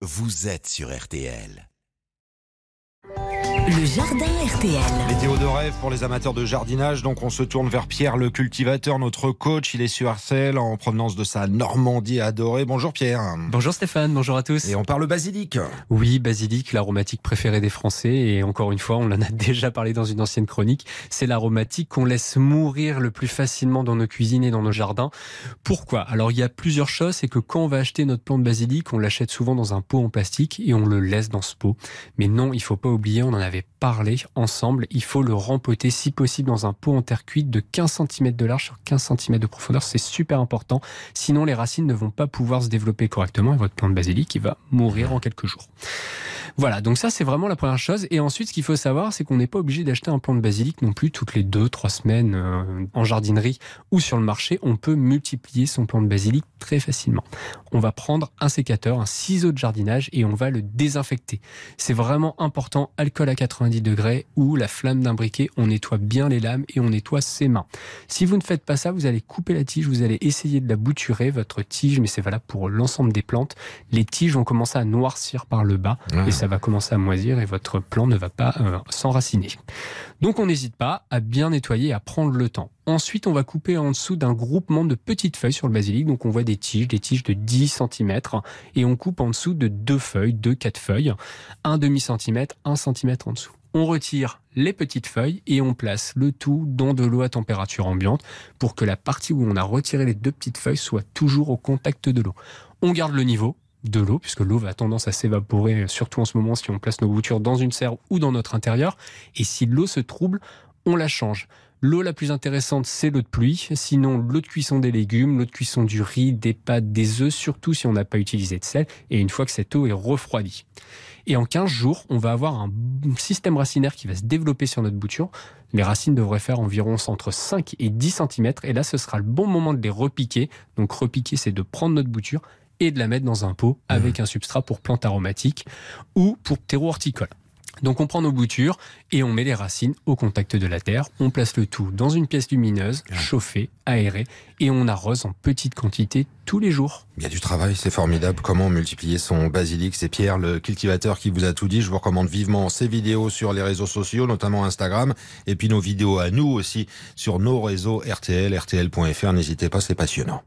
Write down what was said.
vous êtes sur RTL. Le jardin RTL. Météo de rêve pour les amateurs de jardinage. Donc, on se tourne vers Pierre le cultivateur, notre coach. Il est sur RTL en provenance de sa Normandie adorée. Bonjour Pierre. Bonjour Stéphane, bonjour à tous. Et on parle basilic. Oui, basilic, l'aromatique préférée des Français. Et encore une fois, on en a déjà parlé dans une ancienne chronique. C'est l'aromatique qu'on laisse mourir le plus facilement dans nos cuisines et dans nos jardins. Pourquoi? Alors, il y a plusieurs choses. C'est que quand on va acheter notre plant de basilic, on l'achète souvent dans un pot en plastique et on le laisse dans ce pot. Mais non, il faut pas oublier, on en avait parlé ensemble. Il faut le rempoter si possible dans un pot en terre cuite de 15 cm de large sur 15 cm de profondeur. C'est super important. Sinon, les racines ne vont pas pouvoir se développer correctement et votre plant de basilic, il va mourir en quelques jours. Voilà, donc ça c'est vraiment la première chose. Et ensuite, ce qu'il faut savoir, c'est qu'on n'est pas obligé d'acheter un plant de basilic non plus toutes les deux, trois semaines euh, en jardinerie ou sur le marché. On peut multiplier son plant de basilic très facilement. On va prendre un sécateur, un ciseau de jardinage et on va le désinfecter. C'est vraiment important, alcool à 90 degrés ou la flamme d'un briquet, on nettoie bien les lames et on nettoie ses mains. Si vous ne faites pas ça, vous allez couper la tige, vous allez essayer de la bouturer, votre tige, mais c'est valable pour l'ensemble des plantes. Les tiges vont commencer à noircir par le bas et ça va commencer à moisir et votre plant ne va pas euh, s'enraciner. Donc on n'hésite pas à bien nettoyer, à prendre le temps. Ensuite, on va couper en dessous d'un groupement de petites feuilles sur le basilic. Donc on voit des tiges, des tiges de 10 cm et on coupe en dessous de deux feuilles, deux, quatre feuilles, un demi centimètre, un centimètre en dessous. On retire les petites feuilles et on place le tout dans de l'eau à température ambiante pour que la partie où on a retiré les deux petites feuilles soit toujours au contact de l'eau. On garde le niveau, de l'eau, puisque l'eau va tendance à s'évaporer, surtout en ce moment si on place nos boutures dans une serre ou dans notre intérieur. Et si l'eau se trouble, on la change. L'eau la plus intéressante, c'est l'eau de pluie. Sinon, l'eau de cuisson des légumes, l'eau de cuisson du riz, des pâtes, des œufs, surtout si on n'a pas utilisé de sel. Et une fois que cette eau est refroidie. Et en 15 jours, on va avoir un système racinaire qui va se développer sur notre bouture. Les racines devraient faire environ entre 5 et 10 cm. Et là, ce sera le bon moment de les repiquer. Donc, repiquer, c'est de prendre notre bouture et de la mettre dans un pot avec un substrat pour plantes aromatiques ou pour terreau horticole. Donc on prend nos boutures et on met les racines au contact de la terre. On place le tout dans une pièce lumineuse, chauffée, aérée, et on arrose en petite quantité tous les jours. Il y a du travail, c'est formidable. Comment multiplier son basilic C'est Pierre, le cultivateur, qui vous a tout dit. Je vous recommande vivement ces vidéos sur les réseaux sociaux, notamment Instagram, et puis nos vidéos à nous aussi sur nos réseaux RTL, RTL.fr. N'hésitez pas, c'est passionnant.